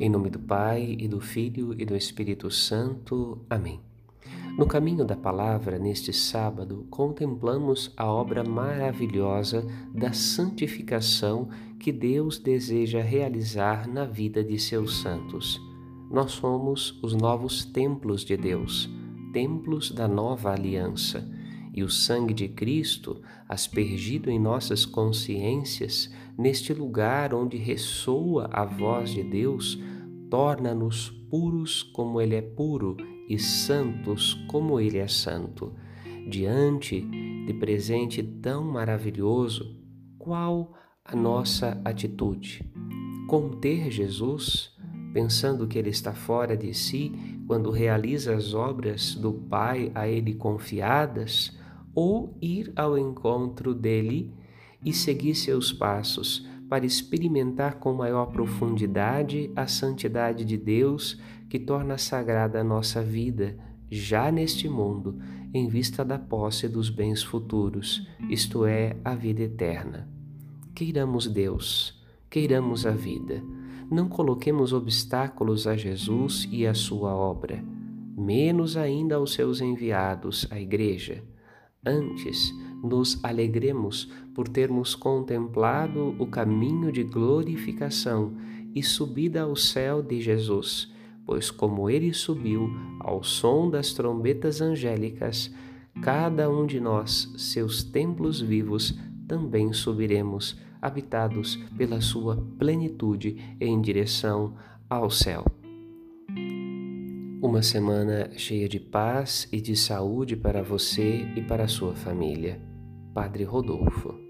Em nome do Pai, e do Filho e do Espírito Santo. Amém. No caminho da palavra, neste sábado, contemplamos a obra maravilhosa da santificação que Deus deseja realizar na vida de seus santos. Nós somos os novos templos de Deus, templos da nova aliança e o sangue de Cristo, aspergido em nossas consciências, neste lugar onde ressoa a voz de Deus, torna-nos puros como Ele é puro e santos como Ele é santo. Diante de presente tão maravilhoso, qual a nossa atitude? Conter Jesus, pensando que Ele está fora de si quando realiza as obras do Pai a Ele confiadas? ou ir ao encontro dele e seguir seus passos para experimentar com maior profundidade a santidade de Deus que torna sagrada a nossa vida já neste mundo, em vista da posse dos bens futuros, isto é, a vida eterna. Queiramos Deus, queiramos a vida. Não coloquemos obstáculos a Jesus e à sua obra, menos ainda aos seus enviados, a Igreja Antes, nos alegremos por termos contemplado o caminho de glorificação e subida ao céu de Jesus, pois, como ele subiu ao som das trombetas angélicas, cada um de nós, seus templos vivos, também subiremos, habitados pela sua plenitude em direção ao céu. Uma semana cheia de paz e de saúde para você e para a sua família. Padre Rodolfo.